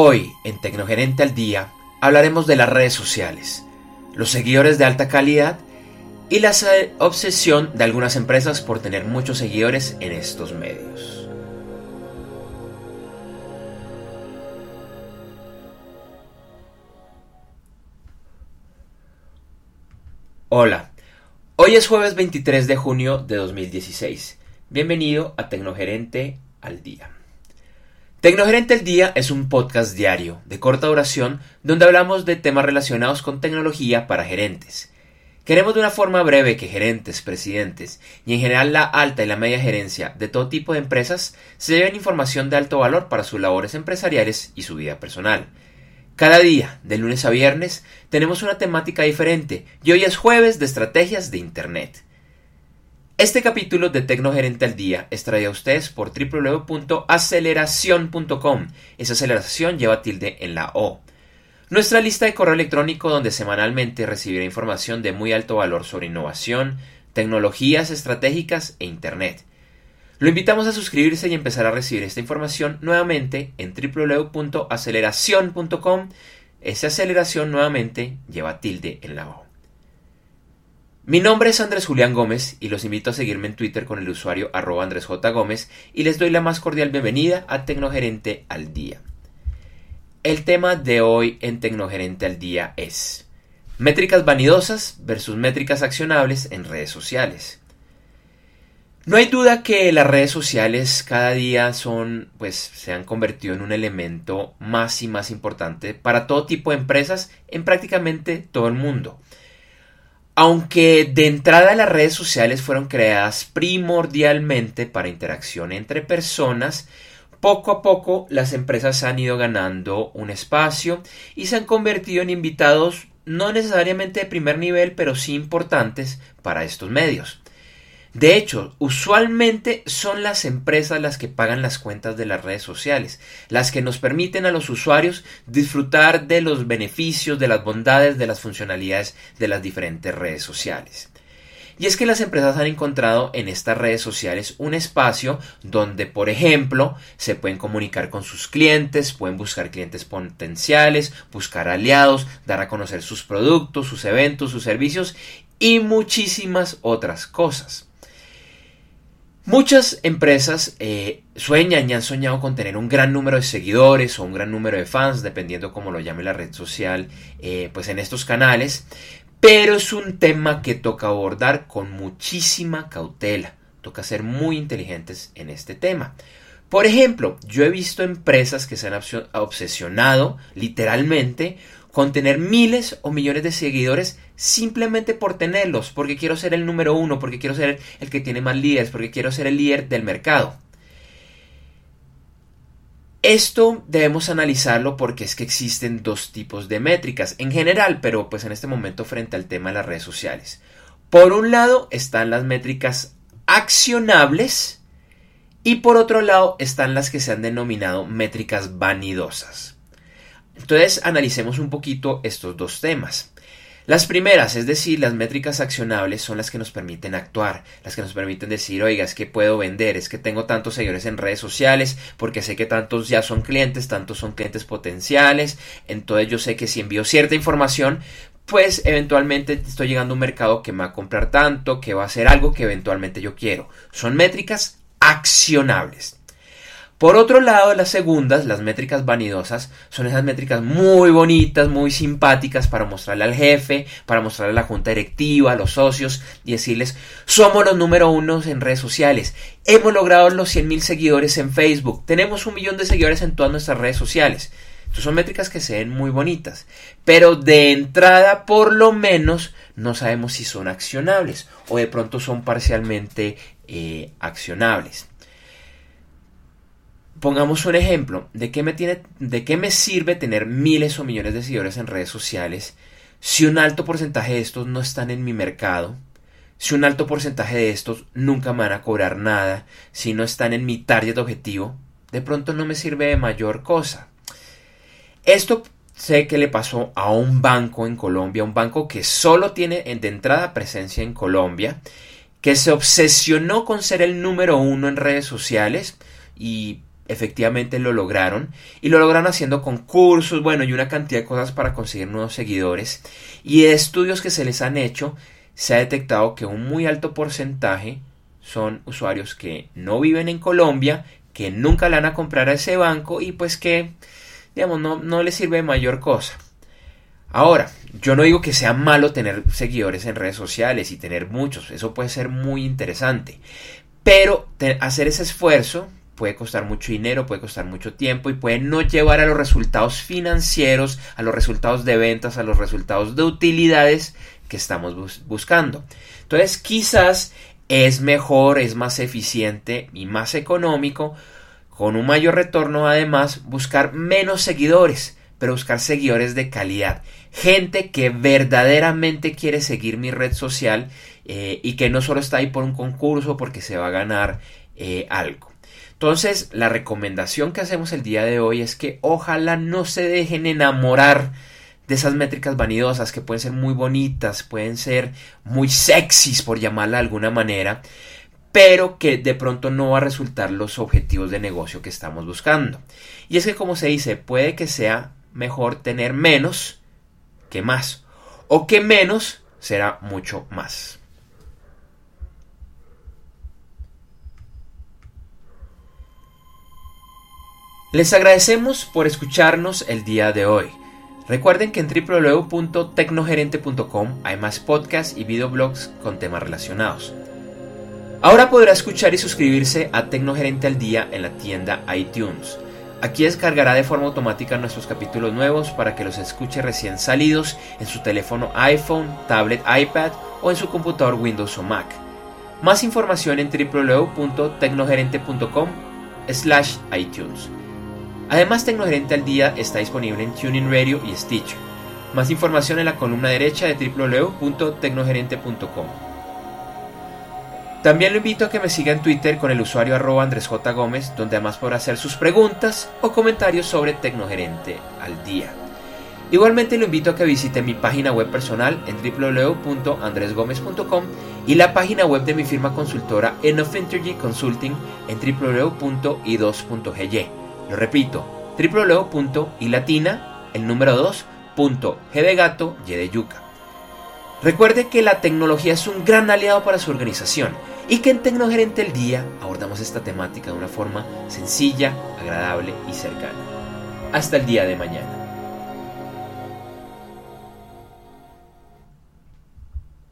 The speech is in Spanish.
Hoy, en Tecnogerente al Día, hablaremos de las redes sociales, los seguidores de alta calidad y la obsesión de algunas empresas por tener muchos seguidores en estos medios. Hola, hoy es jueves 23 de junio de 2016. Bienvenido a Tecnogerente al Día. Tecnogerente al Día es un podcast diario de corta duración donde hablamos de temas relacionados con tecnología para gerentes. Queremos de una forma breve que gerentes, presidentes y en general la alta y la media gerencia de todo tipo de empresas se lleven información de alto valor para sus labores empresariales y su vida personal. Cada día, de lunes a viernes, tenemos una temática diferente y hoy es jueves de estrategias de Internet. Este capítulo de Tecnogerente al Día es traído a ustedes por www.aceleración.com. Esa aceleración lleva tilde en la O. Nuestra lista de correo electrónico donde semanalmente recibirá información de muy alto valor sobre innovación, tecnologías estratégicas e Internet. Lo invitamos a suscribirse y empezar a recibir esta información nuevamente en www.aceleración.com. Esa aceleración nuevamente lleva tilde en la O. Mi nombre es Andrés Julián Gómez y los invito a seguirme en Twitter con el usuario arroba Andrés J. Gómez y les doy la más cordial bienvenida a Tecnogerente al Día. El tema de hoy en Tecnogerente al Día es métricas vanidosas versus métricas accionables en redes sociales. No hay duda que las redes sociales cada día son, pues, se han convertido en un elemento más y más importante para todo tipo de empresas en prácticamente todo el mundo. Aunque de entrada las redes sociales fueron creadas primordialmente para interacción entre personas, poco a poco las empresas han ido ganando un espacio y se han convertido en invitados no necesariamente de primer nivel, pero sí importantes para estos medios. De hecho, usualmente son las empresas las que pagan las cuentas de las redes sociales, las que nos permiten a los usuarios disfrutar de los beneficios, de las bondades, de las funcionalidades de las diferentes redes sociales. Y es que las empresas han encontrado en estas redes sociales un espacio donde, por ejemplo, se pueden comunicar con sus clientes, pueden buscar clientes potenciales, buscar aliados, dar a conocer sus productos, sus eventos, sus servicios y muchísimas otras cosas. Muchas empresas eh, sueñan y han soñado con tener un gran número de seguidores o un gran número de fans, dependiendo cómo lo llame la red social, eh, pues en estos canales, pero es un tema que toca abordar con muchísima cautela, toca ser muy inteligentes en este tema. Por ejemplo, yo he visto empresas que se han obsesionado literalmente con tener miles o millones de seguidores simplemente por tenerlos, porque quiero ser el número uno, porque quiero ser el que tiene más líderes, porque quiero ser el líder del mercado. Esto debemos analizarlo porque es que existen dos tipos de métricas en general, pero pues en este momento frente al tema de las redes sociales. Por un lado están las métricas accionables y por otro lado están las que se han denominado métricas vanidosas. Entonces analicemos un poquito estos dos temas. Las primeras, es decir, las métricas accionables, son las que nos permiten actuar, las que nos permiten decir, oiga, es que puedo vender, es que tengo tantos seguidores en redes sociales, porque sé que tantos ya son clientes, tantos son clientes potenciales, entonces yo sé que si envío cierta información, pues eventualmente estoy llegando a un mercado que me va a comprar tanto, que va a hacer algo que eventualmente yo quiero. Son métricas accionables. Por otro lado, las segundas, las métricas vanidosas, son esas métricas muy bonitas, muy simpáticas para mostrarle al jefe, para mostrarle a la junta directiva, a los socios y decirles, somos los número uno en redes sociales, hemos logrado los 100.000 seguidores en Facebook, tenemos un millón de seguidores en todas nuestras redes sociales. Entonces son métricas que se ven muy bonitas, pero de entrada por lo menos no sabemos si son accionables o de pronto son parcialmente eh, accionables. Pongamos un ejemplo, ¿de qué, me tiene, ¿de qué me sirve tener miles o millones de seguidores en redes sociales si un alto porcentaje de estos no están en mi mercado? Si un alto porcentaje de estos nunca me van a cobrar nada, si no están en mi target objetivo, de pronto no me sirve de mayor cosa. Esto sé que le pasó a un banco en Colombia, un banco que solo tiene de entrada presencia en Colombia, que se obsesionó con ser el número uno en redes sociales y efectivamente lo lograron y lo lograron haciendo concursos, bueno, y una cantidad de cosas para conseguir nuevos seguidores. Y de estudios que se les han hecho, se ha detectado que un muy alto porcentaje son usuarios que no viven en Colombia, que nunca le van a comprar a ese banco y pues que, digamos, no, no les sirve mayor cosa. Ahora, yo no digo que sea malo tener seguidores en redes sociales y tener muchos, eso puede ser muy interesante, pero hacer ese esfuerzo puede costar mucho dinero, puede costar mucho tiempo y puede no llevar a los resultados financieros, a los resultados de ventas, a los resultados de utilidades que estamos buscando. Entonces, quizás es mejor, es más eficiente y más económico, con un mayor retorno además, buscar menos seguidores, pero buscar seguidores de calidad. Gente que verdaderamente quiere seguir mi red social eh, y que no solo está ahí por un concurso porque se va a ganar eh, algo. Entonces, la recomendación que hacemos el día de hoy es que ojalá no se dejen enamorar de esas métricas vanidosas que pueden ser muy bonitas, pueden ser muy sexys por llamarla de alguna manera, pero que de pronto no va a resultar los objetivos de negocio que estamos buscando. Y es que como se dice, puede que sea mejor tener menos que más, o que menos será mucho más. Les agradecemos por escucharnos el día de hoy. Recuerden que en www.tecnogerente.com hay más podcasts y videoblogs con temas relacionados. Ahora podrá escuchar y suscribirse a Tecnogerente al Día en la tienda iTunes. Aquí descargará de forma automática nuestros capítulos nuevos para que los escuche recién salidos en su teléfono iPhone, tablet, iPad o en su computador Windows o Mac. Más información en www.tecnogerente.com slash iTunes. Además, Tecnogerente al Día está disponible en Tuning Radio y Stitcher. Más información en la columna derecha de www.tecnogerente.com. También lo invito a que me siga en Twitter con el usuario arroba Andrés J. Gómez, donde además podrá hacer sus preguntas o comentarios sobre Tecnogerente al Día. Igualmente lo invito a que visite mi página web personal en www.andresgomez.com y la página web de mi firma consultora Enough Consulting en www.i2.gy. Lo repito, www.ilatina, el número 2, G de gato, Y de yuca. Recuerde que la tecnología es un gran aliado para su organización y que en Tecnogerente el Día abordamos esta temática de una forma sencilla, agradable y cercana. Hasta el día de mañana.